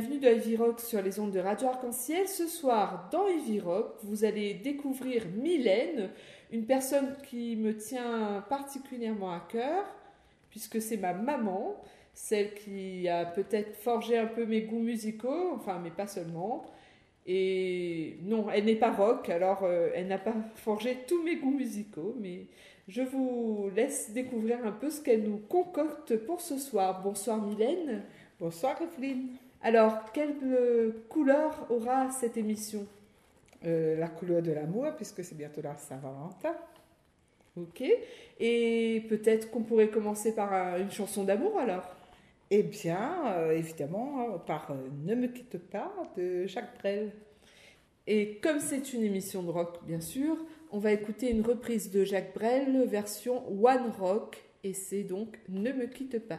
Bienvenue dans Ivy Rock sur les ondes de Radio Arc-en-Ciel. Ce soir, dans Ivy Rock, vous allez découvrir Mylène, une personne qui me tient particulièrement à cœur, puisque c'est ma maman, celle qui a peut-être forgé un peu mes goûts musicaux, enfin, mais pas seulement. Et non, elle n'est pas rock, alors euh, elle n'a pas forgé tous mes goûts musicaux, mais je vous laisse découvrir un peu ce qu'elle nous concocte pour ce soir. Bonsoir Mylène. Bonsoir Evelyne. Alors, quelle euh, couleur aura cette émission? Euh, la couleur de l'amour, puisque c'est bientôt la Saint-Valentin. Ok. Et peut-être qu'on pourrait commencer par euh, une chanson d'amour alors? Eh bien, euh, évidemment, euh, par Ne me quitte pas de Jacques Brel. Et comme c'est une émission de rock, bien sûr, on va écouter une reprise de Jacques Brel, version One Rock, et c'est donc Ne me quitte pas.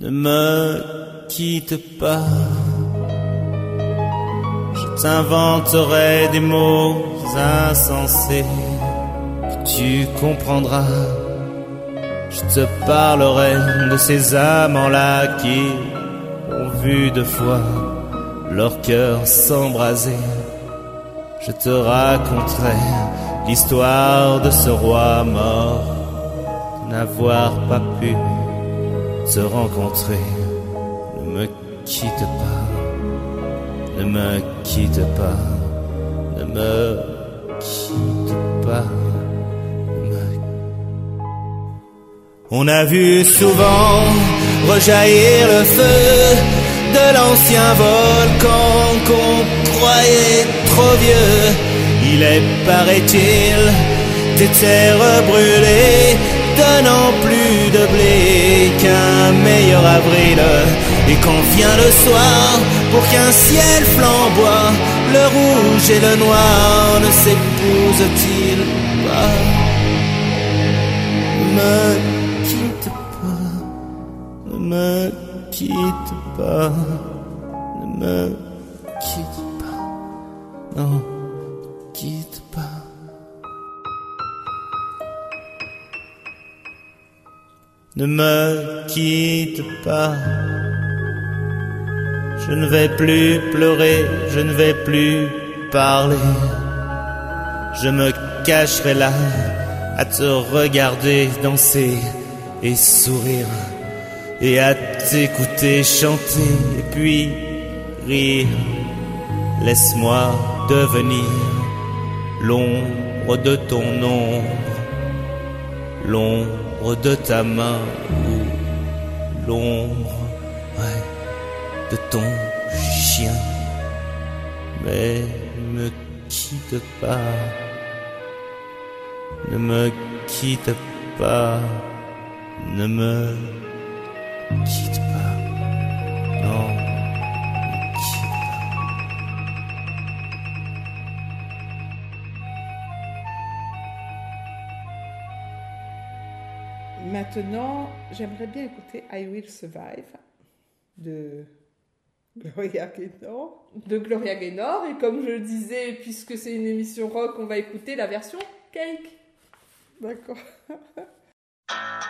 Ne me quitte pas. Je t'inventerai des mots insensés que tu comprendras. Je te parlerai de ces amants-là qui ont vu deux fois leur cœur s'embraser. Je te raconterai l'histoire de ce roi mort, n'avoir pas pu se rencontrer. Ne me quitte pas, ne me quitte pas, ne me quitte pas. On a vu souvent rejaillir le feu de l'ancien volcan qu'on croyait trop vieux. Il est, paraît-il, des terres brûlées, donnant plus de blé qu'un meilleur avril. Et quand vient le soir, pour qu'un ciel flamboie, le rouge et le noir ne s'épousent-ils pas? Ne me quitte pas, ne me quitte pas, ne me quitte pas, non, Ne me quitte pas. Je ne vais plus pleurer, je ne vais plus parler. je me cacherai là à te regarder danser et sourire et à t'écouter chanter et puis rire. Laisse-moi devenir l'ombre de ton ombre, l'ombre de ta main ou l'ombre de ton chien. Mais ne me quitte pas, ne me quitte pas, ne me quitte pas, Maintenant, j'aimerais bien écouter I Will Survive de Gloria Gaynor. De Gloria Gaynor. Et comme je le disais, puisque c'est une émission rock, on va écouter la version cake. D'accord.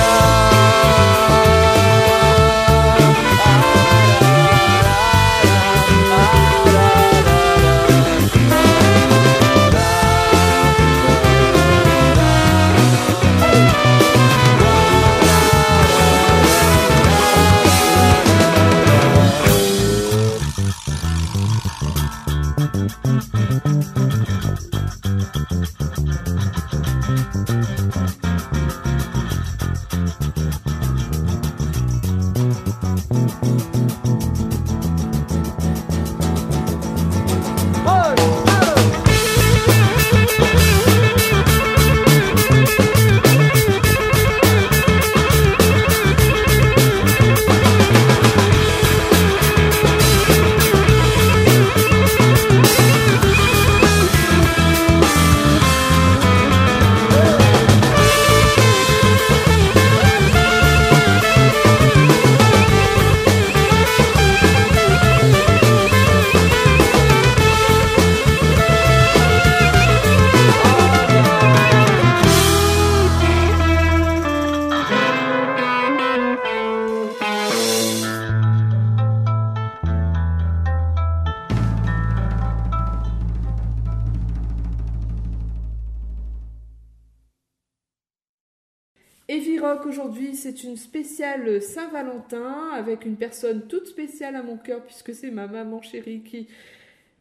Rock aujourd'hui, c'est une spéciale Saint-Valentin avec une personne toute spéciale à mon cœur puisque c'est ma maman chérie qui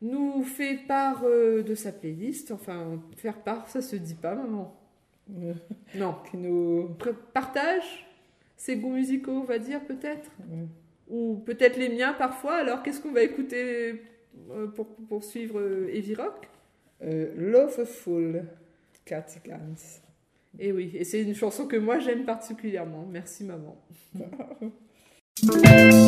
nous fait part euh, de sa playlist. Enfin, faire part, ça se dit pas, maman. Non. Qui nous partage ses goûts musicaux, on va dire peut-être, ou peut-être les miens parfois. Alors, qu'est-ce qu'on va écouter euh, pour poursuivre pour euh, Heavy Rock? Euh, Loveful, Katy et oui, et c'est une chanson que moi j'aime particulièrement. Merci maman.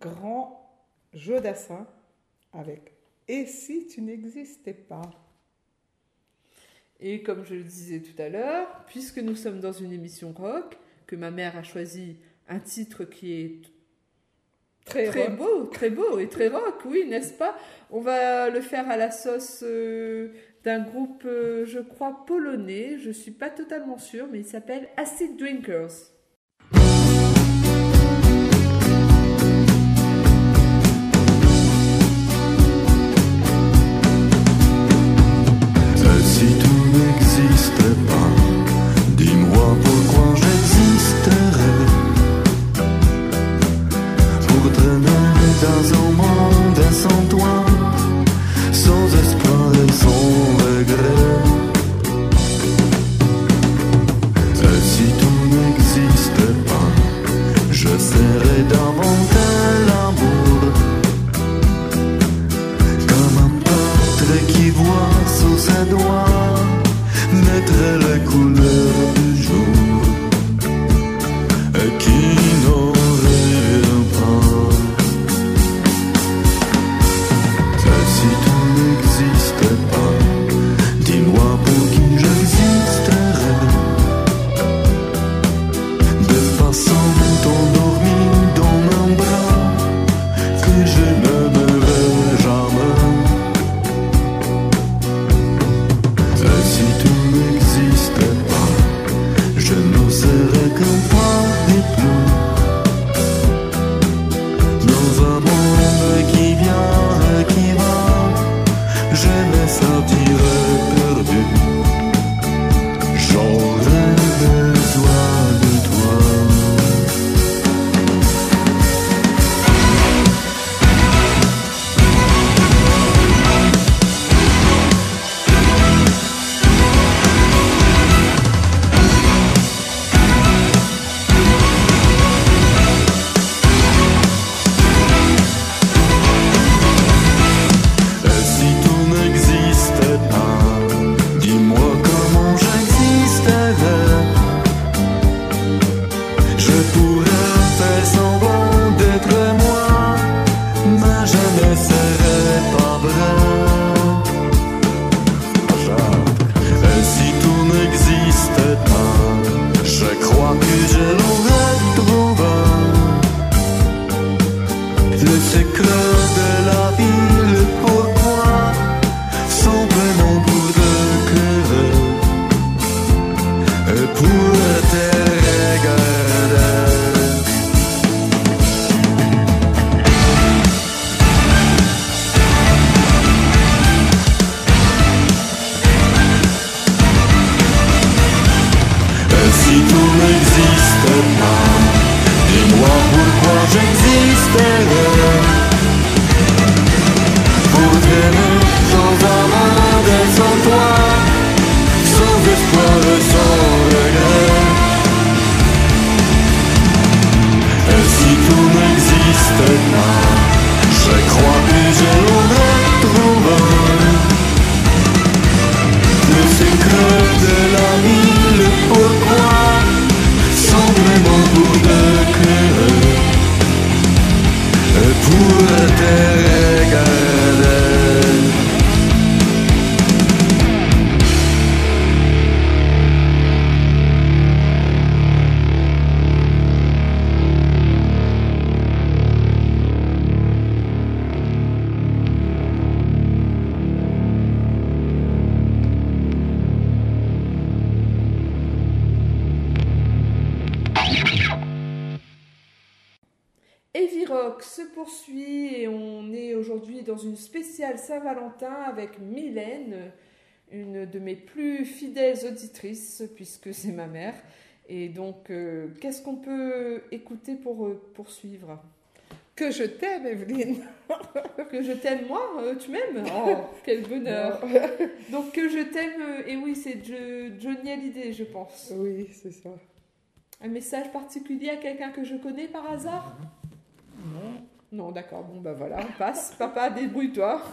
grand jeu d'assin avec Et si tu n'existais pas? Et comme je le disais tout à l'heure, puisque nous sommes dans une émission rock, que ma mère a choisi un titre qui est Très, beau, très beau et très rock, oui, n'est-ce pas? On va le faire à la sauce euh, d'un groupe, euh, je crois, polonais, je ne suis pas totalement sûre, mais il s'appelle Acid Drinkers. Saint-Valentin avec Mylène, une de mes plus fidèles auditrices puisque c'est ma mère. Et donc, euh, qu'est-ce qu'on peut écouter pour euh, poursuivre? Que je t'aime, Evelyne. Que je t'aime moi Euh, Tu m'aimes? Oh, quel bonheur Donc, que je t'aime, et oui, c'est Jo- Johnny Hallyday, je pense. Oui, c'est ça. Un message particulier à quelqu'un que je connais par hasard? Non. Non, d'accord, bon bah voilà, on passe. Papa, débrouille-toi.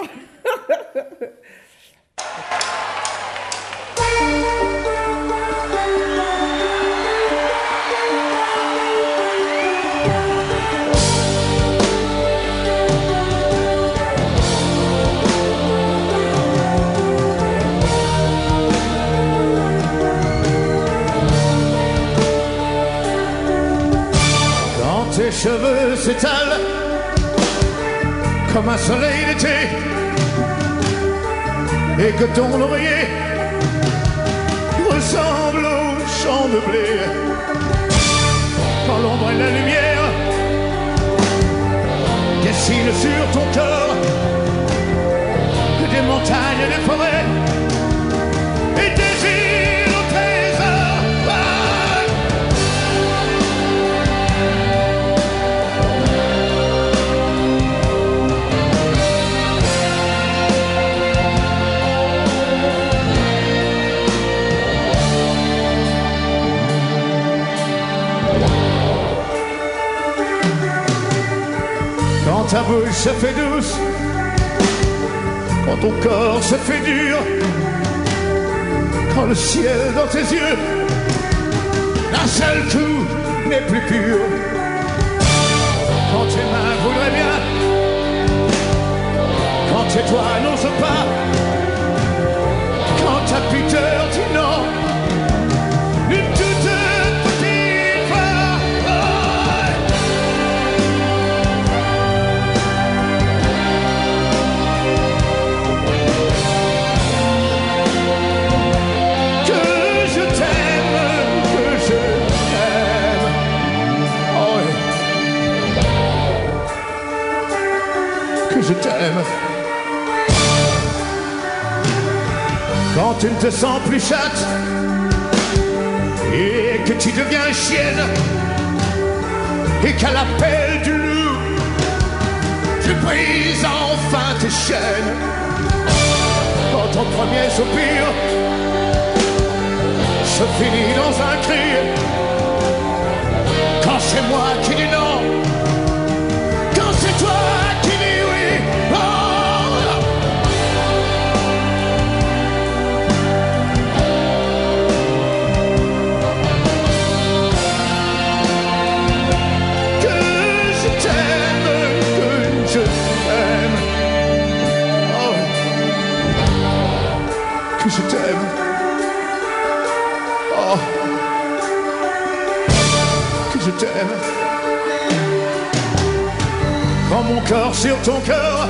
Cheveux s'étalent comme un soleil d'été et que ton oreiller ressemble au champ de blé. Quand l'ombre et la lumière dessinent sur ton corps se fait douce, quand ton corps se fait dur, quand le ciel dans tes yeux, d'un seul coup n'est plus pur. Quand tes mains voudraient bien, quand tes doigts n'osent pas, je t'aime. Quand tu ne te sens plus chatte et que tu deviens chienne et qu'à l'appel du loup, tu brises enfin tes chaînes. Quand ton premier soupir se finit dans un cri, quand c'est moi qui dis non, Corps sur ton cœur,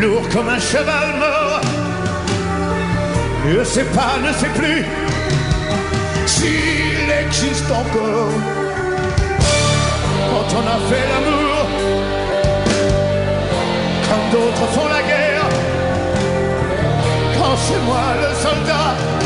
lourd comme un cheval mort, ne sais pas, ne sais plus s'il existe encore. Quand on a fait l'amour, quand d'autres font la guerre, quand c'est moi le soldat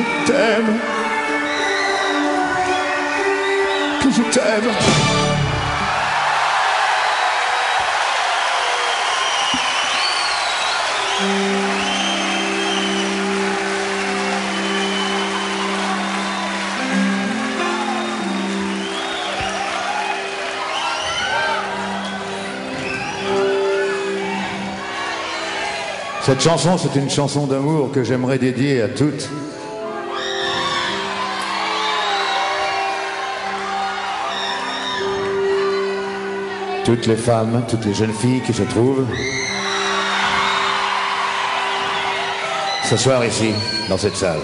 je t'aime. Que je t'aime. Cette chanson, c'est une chanson d'amour que j'aimerais dédier à toutes. Toutes les femmes, toutes les jeunes filles qui se trouvent ce soir ici, dans cette salle.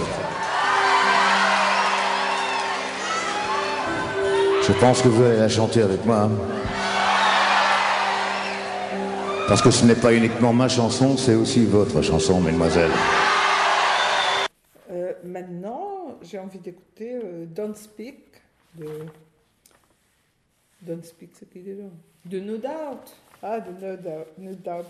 Je pense que vous allez la chanter avec moi. Parce que ce n'est pas uniquement ma chanson, c'est aussi votre chanson, mesdemoiselles. Euh, maintenant, j'ai envie d'écouter euh, Don't Speak. Don't Speak, qui déjà De No Doubt. Ah, de No Doubt. No Doubt.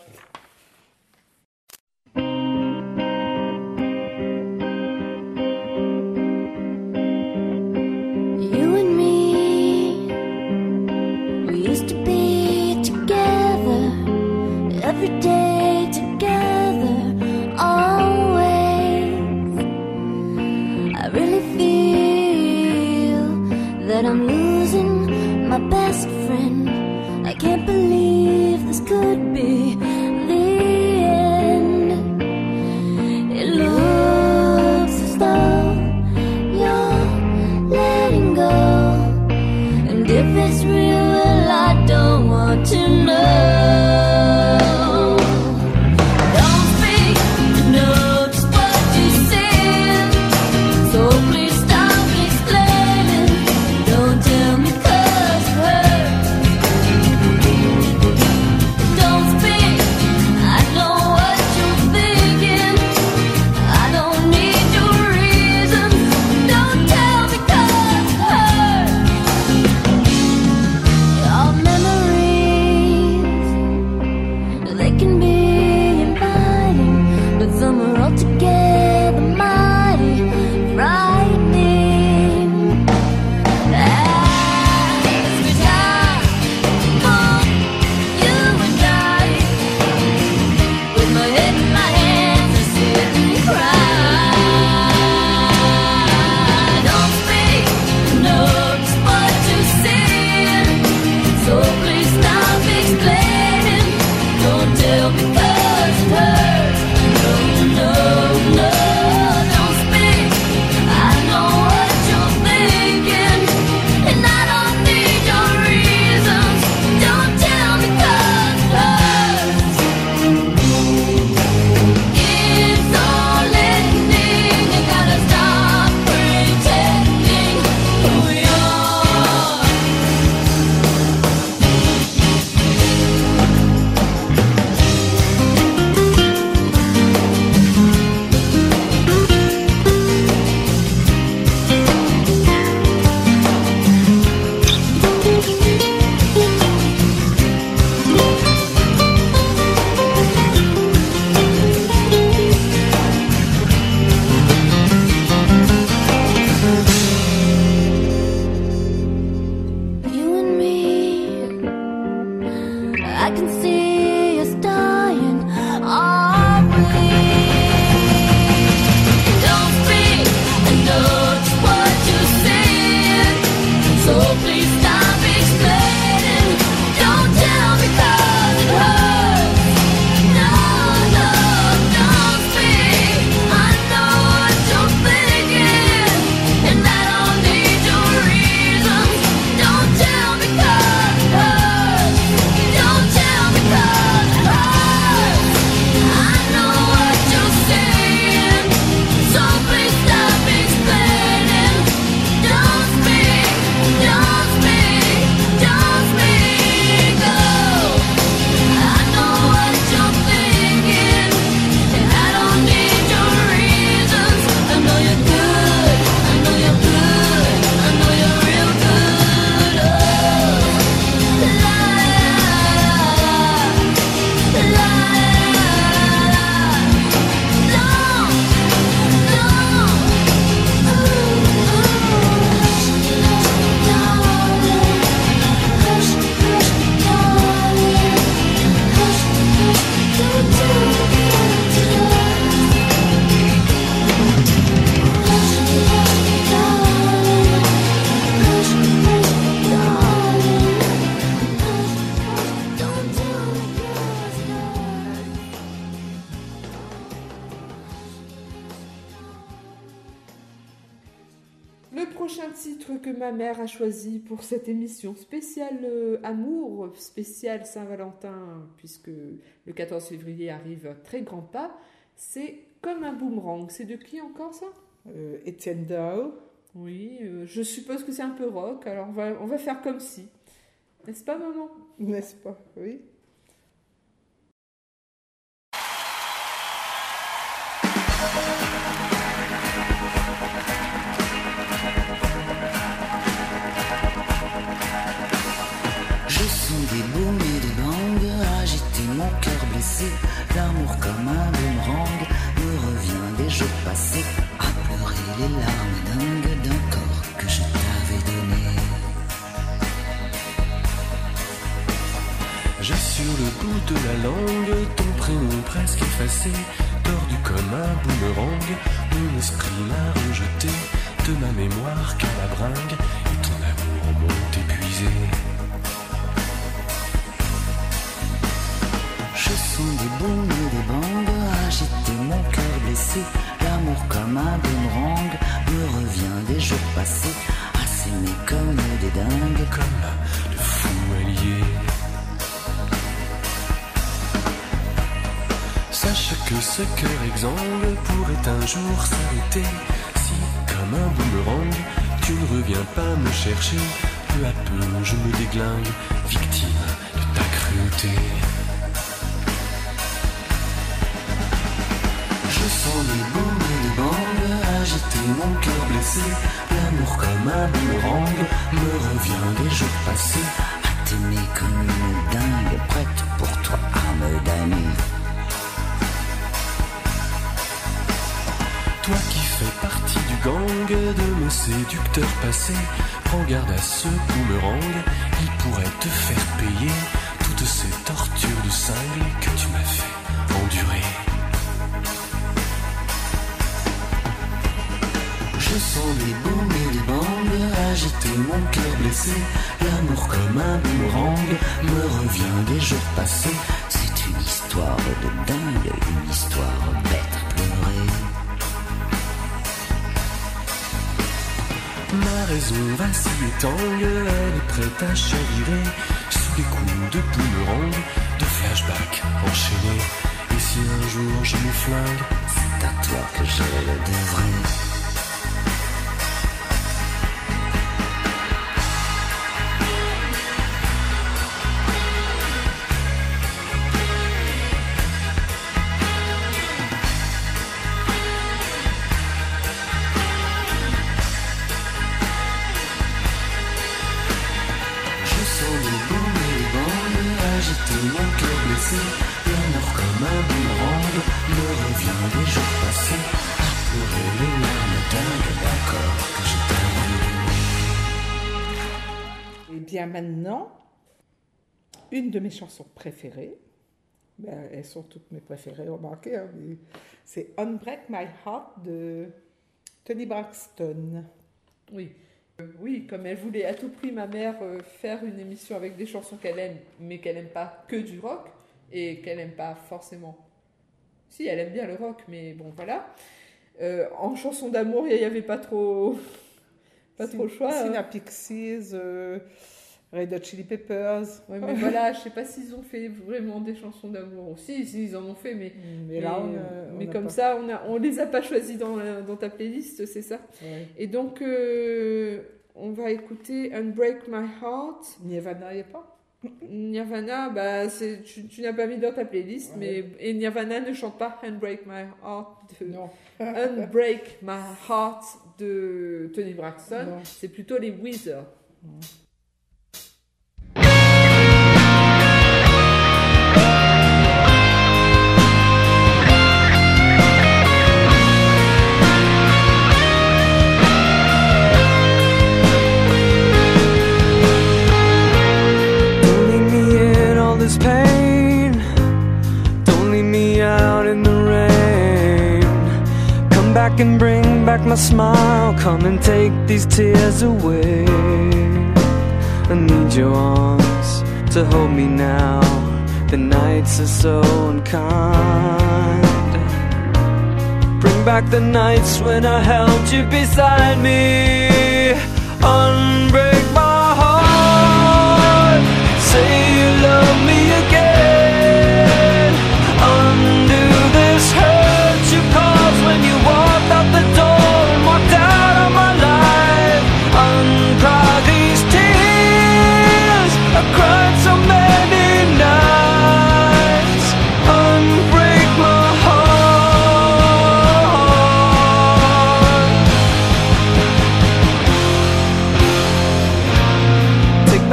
Cette émission spéciale euh, amour, spéciale Saint-Valentin, puisque le 14 février arrive à très grands pas, c'est Comme un boomerang. C'est de qui encore ça? Euh, Étienne Dao. Oui, euh, je suppose que c'est un peu rock, alors on va, on va faire comme si. N'est-ce pas, maman? N'est-ce pas Oui. L'amour comme un boomerang me revient des jours passés à pleurer les larmes dingues d'un corps que je t'avais donné. J'ai sur le bout de la langue ton prénom presque effacé, tordu comme un boomerang. Mon esprit m'a rejeté de ma mémoire qu'à la bringue, et ton amour m'ont épuisé. Des baumes et des bangs agiter mon cœur blessé. L'amour comme un boomerang me revient des jours passés à comme des dingues. Comme de fous alliés. Sache que ce cœur exsangue pourrait un jour s'arrêter si, comme un boomerang, tu ne reviens pas me chercher. Peu à peu, je me déglingue, victime de ta cruauté. Sens les baumes et bangs agiter mon cœur blessé. L'amour comme un boomerang me revient des jours passés t'aimer comme une dingue, prête pour toi à me damner. Toi qui fais partie du gang de mes séducteurs passés, prends garde à ce boomerang, il pourrait te faire payer toutes ces tortures de cingle que tu m'as fait endurer. Je sens les baumes et les bangs agiter mon cœur blessé. L'amour comme un boomerang me revient des jours passés. C'est une histoire de dingue, une histoire bête à pleurer. Ma raison vacille et elle est prête à chavirer sous les coups de boomerang, de flashback enchaînés. Et si un jour je me flingue, C'est à toi que je le devrais. Une de mes chansons préférées, ben, elles sont toutes mes préférées, remarquez, hein, c'est Unbreak My Heart de Tony Braxton. Oui. Euh, oui, comme elle voulait à tout prix, ma mère, euh, faire une émission avec des chansons qu'elle aime, mais qu'elle aime pas que du rock, et qu'elle aime pas forcément. Si, elle aime bien le rock, mais bon, voilà. Euh, en chanson d'amour, il n'y avait pas trop, pas trop le choix. hein. Sina Pixies, euh, Red Hot Chili Peppers. Ouais, mais voilà, je sais pas s'ils ont fait vraiment des chansons d'amour. aussi. si, ils en ont fait, mais, Mais là, on a- on mais comme pas. ça, on a, on les a pas choisis dans, ta playlist, c'est ça. Ouais. Et donc, euh, on va écouter Unbreak My Heart. Nirvana y est pas? Nirvana, bah, c'est- tu, tu n'as pas mis dans ta playlist, mais et Nirvana ne chante pas Unbreak My Heart de Non. Unbreak My Heart de Tony Braxton. C'est plutôt les Weezer. Don't a smile, come and take these tears away. I need your arms to hold me now. The nights are so unkind. Bring back the nights when I held you beside me. Unbreak my heart. save.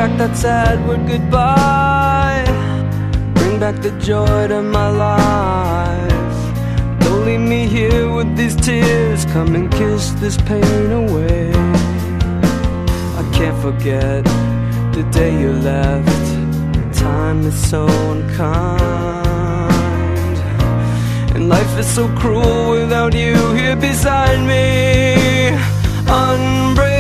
back that sad word goodbye. Bring back the joy to my life. Don't leave me here with these tears. Come and kiss this pain away. I can't forget the day you left. Time is so unkind, and life is so cruel without you here beside me. Unbreakable.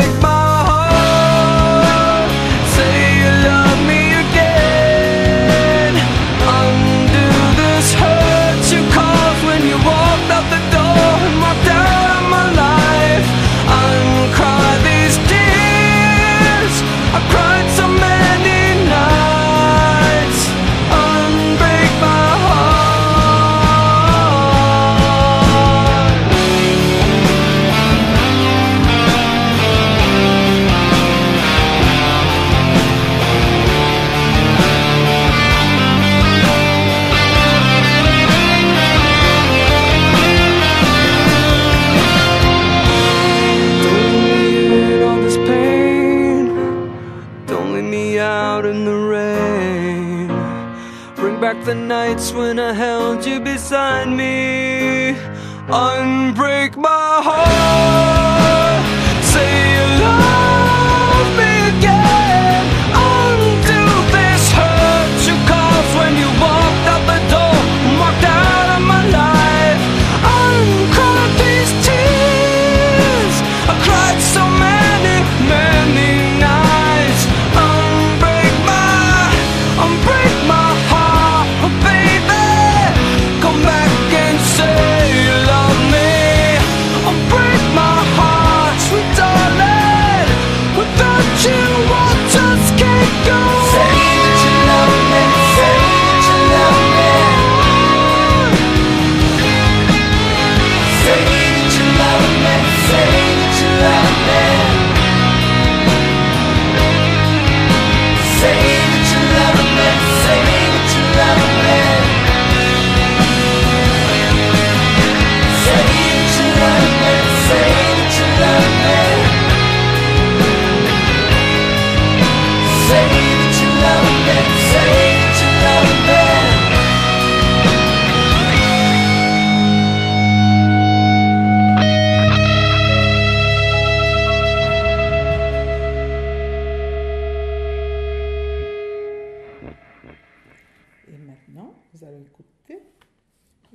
écouter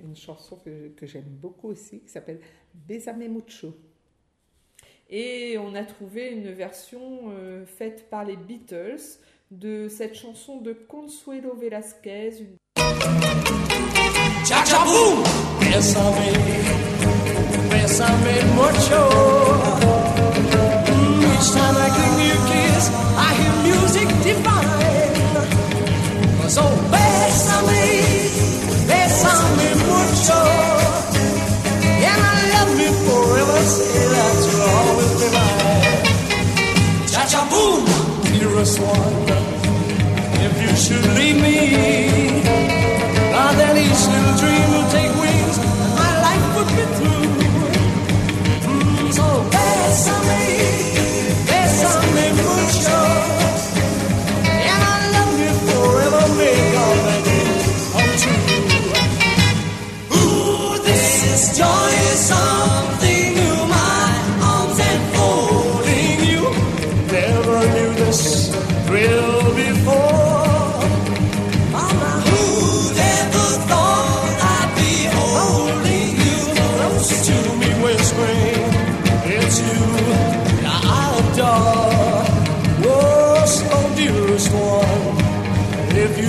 une chanson que, j'aime beaucoup aussi qui s'appelle Besame Mucho. Et on a trouvé une version euh, faite par les Beatles de cette chanson de Consuelo Velasquez. voice that will always be mine. Cha cha boom, dearest one. If you should leave me, now then each little dream will take wings, and my life would be through. Mm, so me.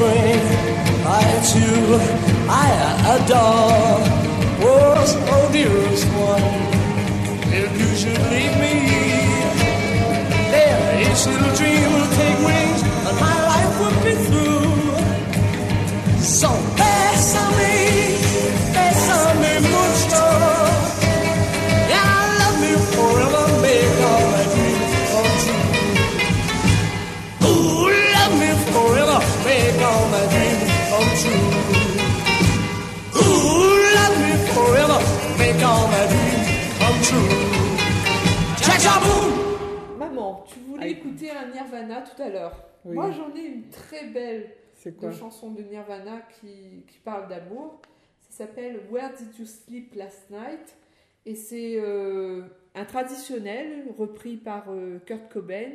me, whispering, I too, I adore. Was oh dearest one, if you should leave me, there each little dream will take wings, and my life will be through. So écouter un Nirvana tout à l'heure. Oui. Moi, j'en ai une très belle de chanson de Nirvana qui, qui parle d'amour. Ça s'appelle Where Did You Sleep Last Night? Et c'est euh, un traditionnel repris par euh, Kurt Cobain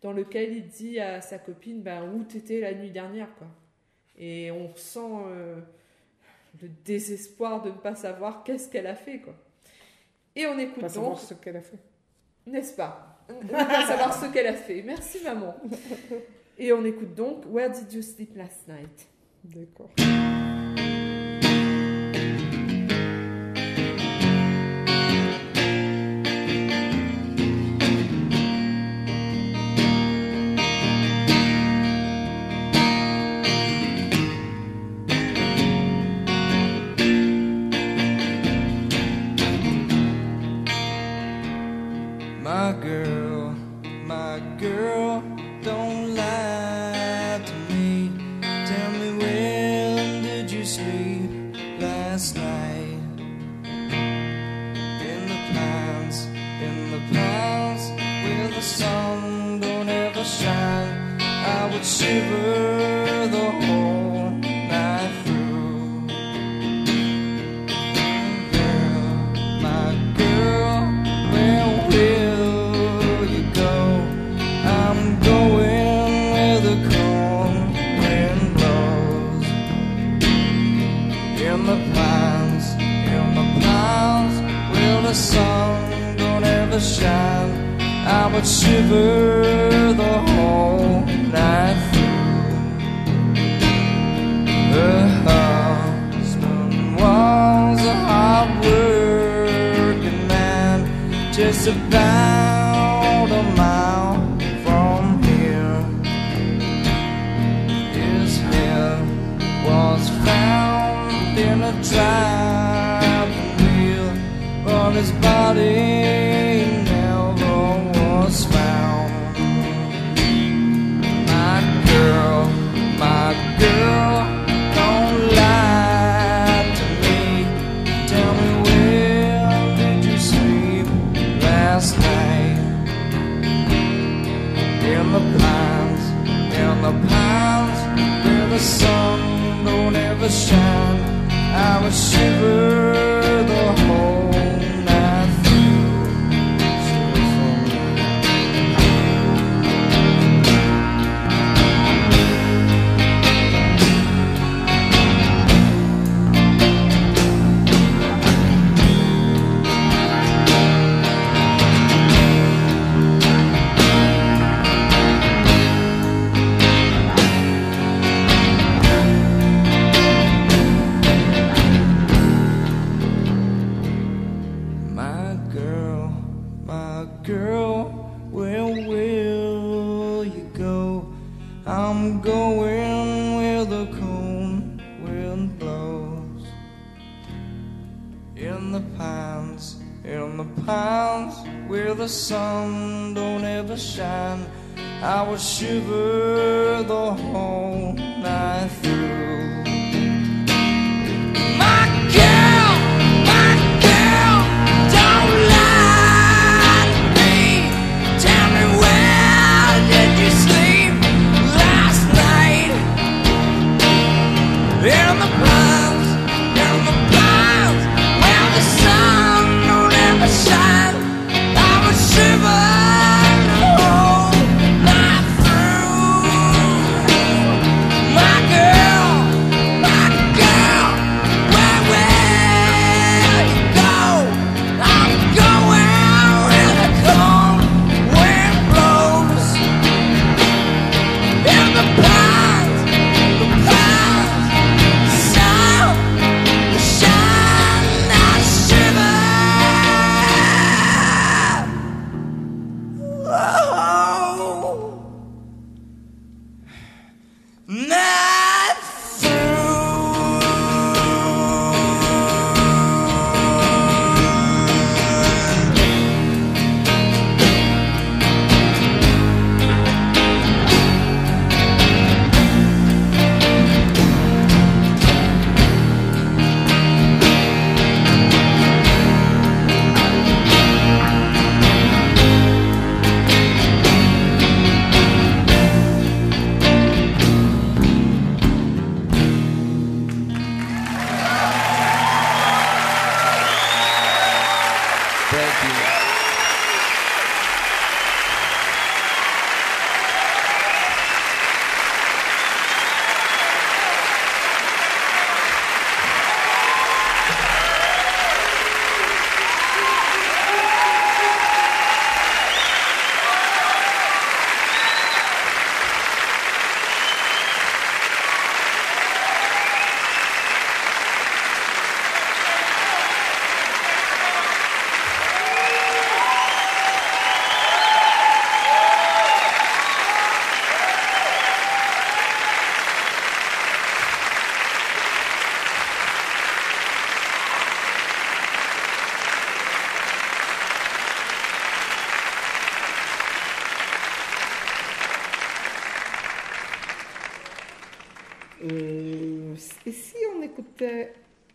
dans lequel il dit à sa copine ben, Où t'étais la nuit dernière quoi. Et on ressent euh, le désespoir de ne pas savoir qu'est-ce qu'elle a fait. quoi. Et on écoute Pas donc, savoir ce qu'elle a fait. n'est-ce pas? Ne pas savoir ce qu'elle a fait. Merci maman. Et on écoute donc Where Did You Sleep Last Night? D'accord. My girl, my girl, shiver shiver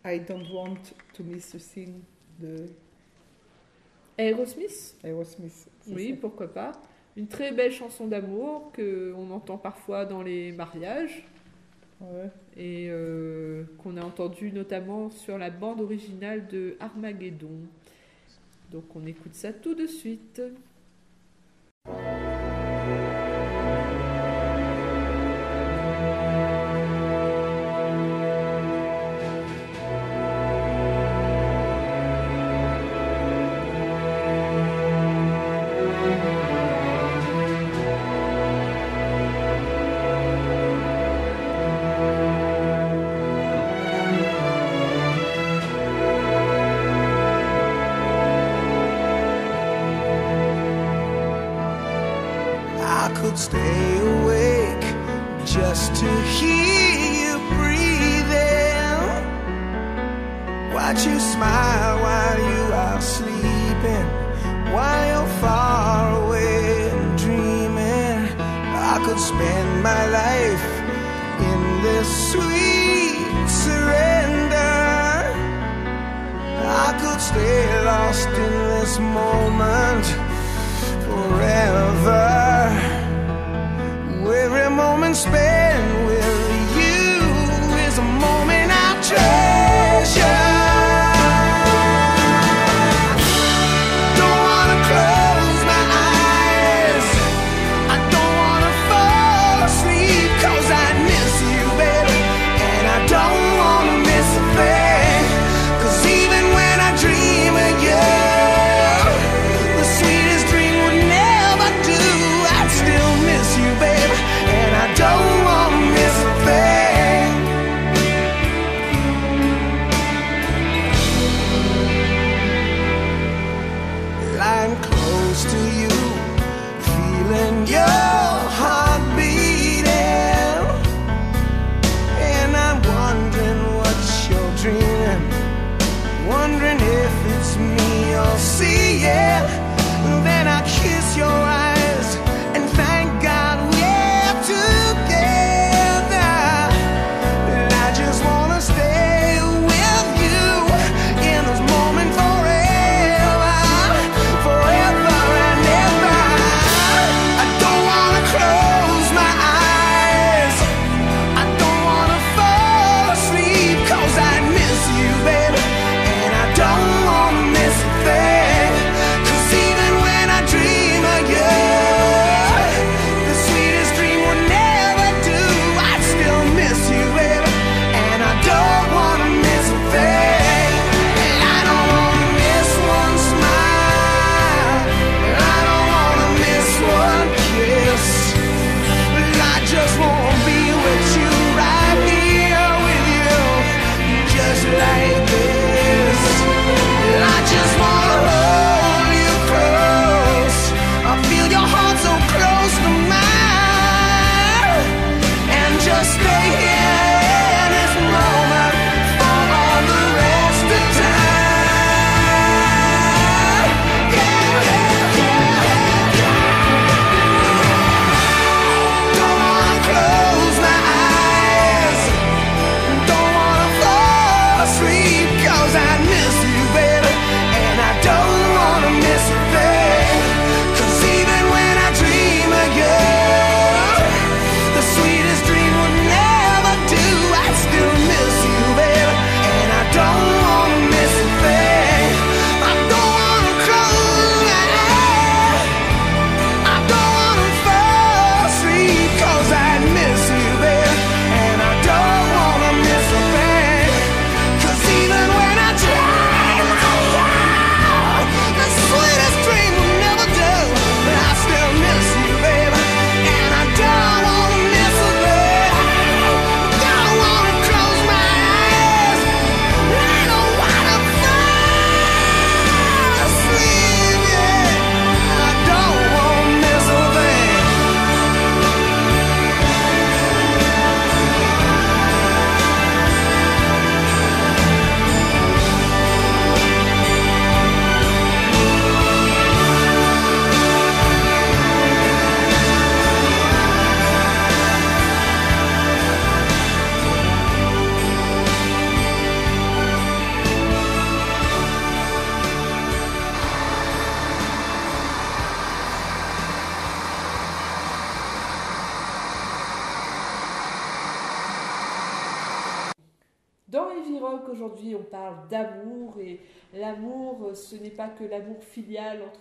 I don't want to miss a thing de Aerosmith. Aerosmith. Oui, pourquoi pas. Une très belle chanson d'amour que on entend parfois dans les mariages. Ouais. Et euh, qu'on a entendu notamment sur la bande originale de Armageddon. Donc on écoute ça tout de suite.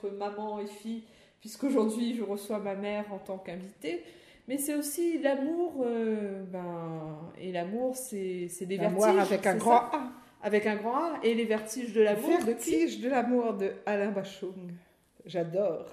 Entre maman et fille, puisqu'aujourd'hui, je reçois ma mère en tant qu'invitée, mais c'est aussi l'amour, euh, ben, et l'amour, c'est c'est des L'amour vertiges. avec un grand ça A. Avec un grand A, et les vertiges de l'amour de qui? Vertige de l'amour de Alain Bachung. J'adore.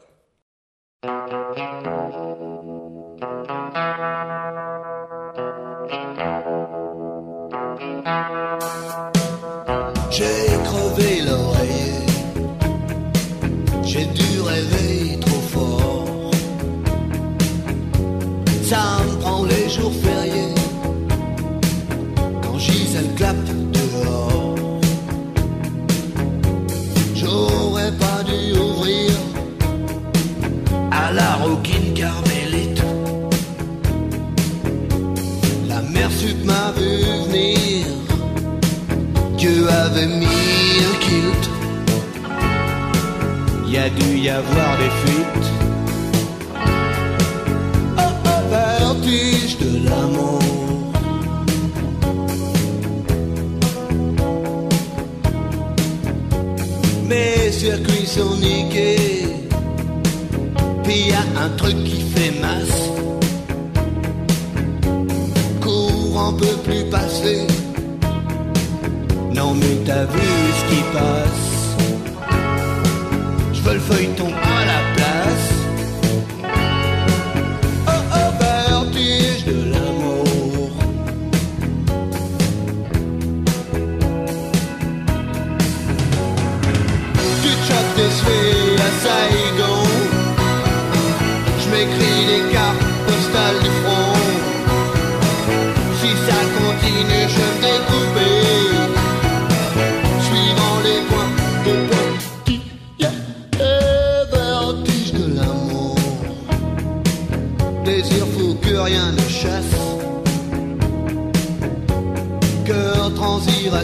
Ça me prend les jours fériés, quand Gisèle clappe dehors. J'aurais pas dû ouvrir à la roquine carmélite. La mère sup m'a vu venir. Dieu avait mis un kilt. Y a dû y avoir des fuites. Mes circuits sont niqués. Puis y a un truc qui fait masse. Courant peut plus passer. Non mais t'as vu ce qui passe Je veux le feuilleton à la place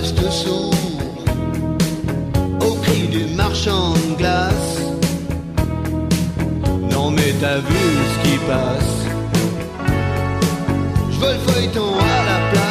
reste sourd au cri du marchand de glace. Non mais t'as vu ce qui passe Je veux le feuilleton à la place.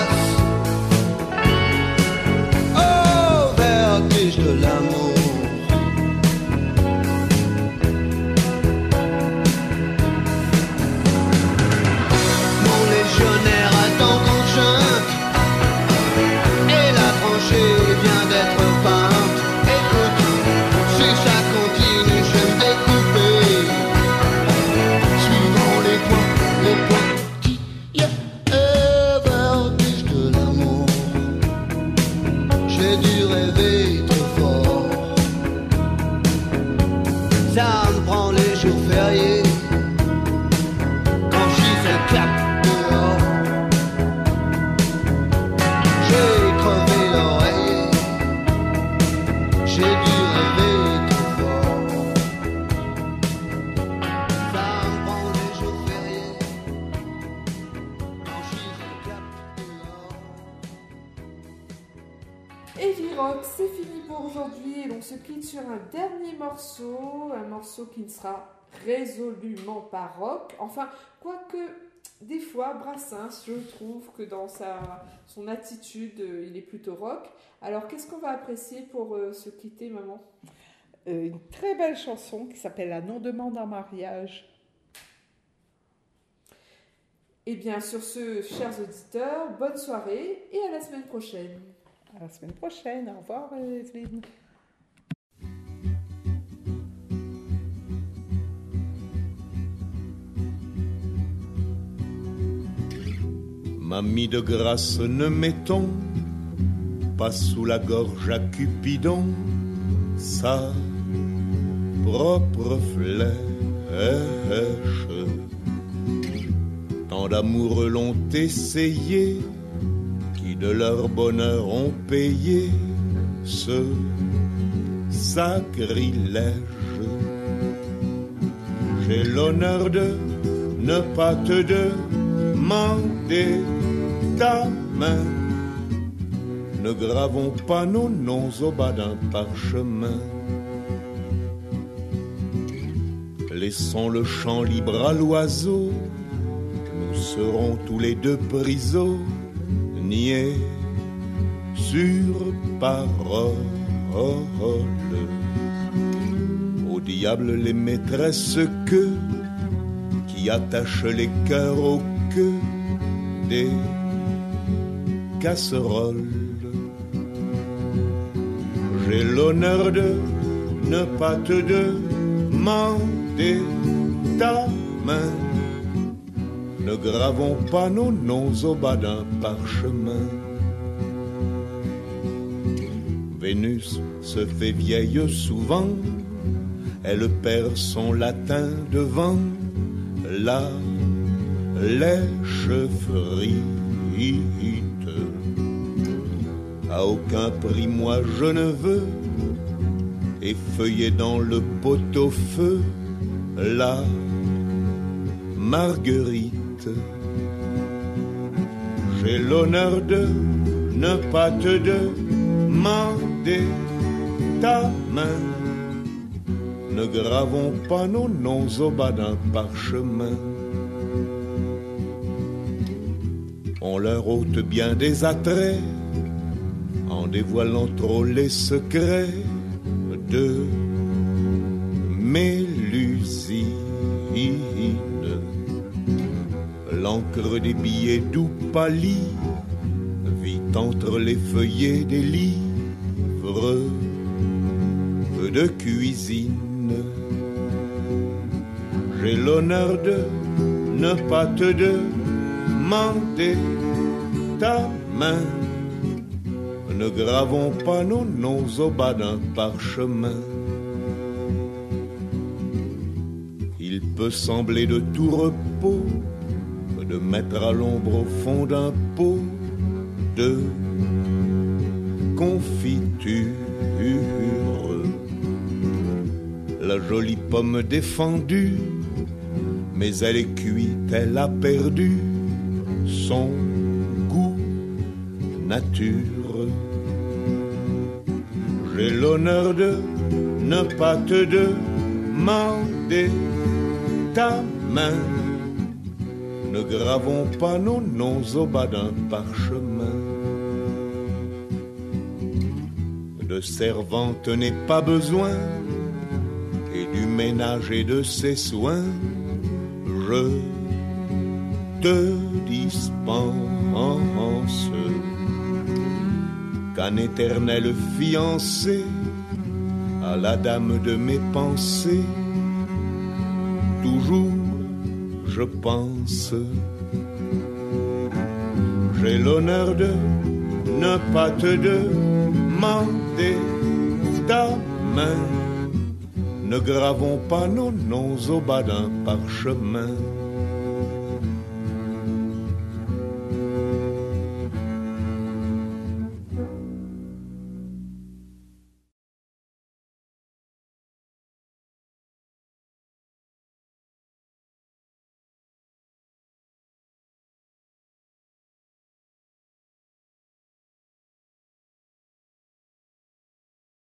Sera résolument pas rock. Enfin, quoique des fois Brassens, je trouve que dans sa, son attitude, euh, il est plutôt rock. Alors, qu'est-ce qu'on va apprécier pour euh, se quitter, maman? Euh, une très belle chanson qui s'appelle La non-demande en mariage. Eh bien, sur ce, chers auditeurs, bonne soirée et à la semaine prochaine. À la semaine prochaine. Au revoir, Evelyne. Mamie de grâce, ne mettons pas sous la gorge à Cupidon sa propre flèche. Tant d'amoureux l'ont essayé, qui de leur bonheur ont payé ce sacrilège. J'ai l'honneur de ne pas te demander ta main. Ne gravons pas nos noms au bas d'un parchemin. Laissons le champ libre à l'oiseau. Nous serons tous les deux prisonniers sur parole. Au diable les maîtresses que qui attachent les cœurs au queue des casseroles. J'ai l'honneur de ne pas te demander ta main. Ne gravons pas nos noms au bas d'un parchemin. Vénus se fait vieille souvent, elle perd son latin devant la lèche-frite. À aucun prix, moi je ne veux effeuiller dans le pot-au-feu la marguerite. J'ai l'honneur de ne pas te demander ta main. Ne gravons pas nos noms au bas d'un parchemin. Leur ôte bien des attraits en dévoilant trop les secrets de Mélusine. L'encre des billets doux pâlit vit entre les feuillets des livres de cuisine. J'ai l'honneur de ne pas te demander main. Ne gravons pas nos noms au bas d'un parchemin. Il peut sembler de tout repos de mettre à l'ombre au fond d'un pot de confiture la jolie pomme défendue, mais elle est cuite, elle a perdu son J'ai l'honneur de ne pas te demander ta main. Ne gravons pas nos noms au bas d'un parchemin. De servante n'est pas besoin et du ménage et de ses soins, je te dispense qu'un éternel fiancé à la dame de mes pensées, toujours je pense. J'ai l'honneur de ne pas te demander ta main ne gravons pas nos noms au bas d'un parchemin.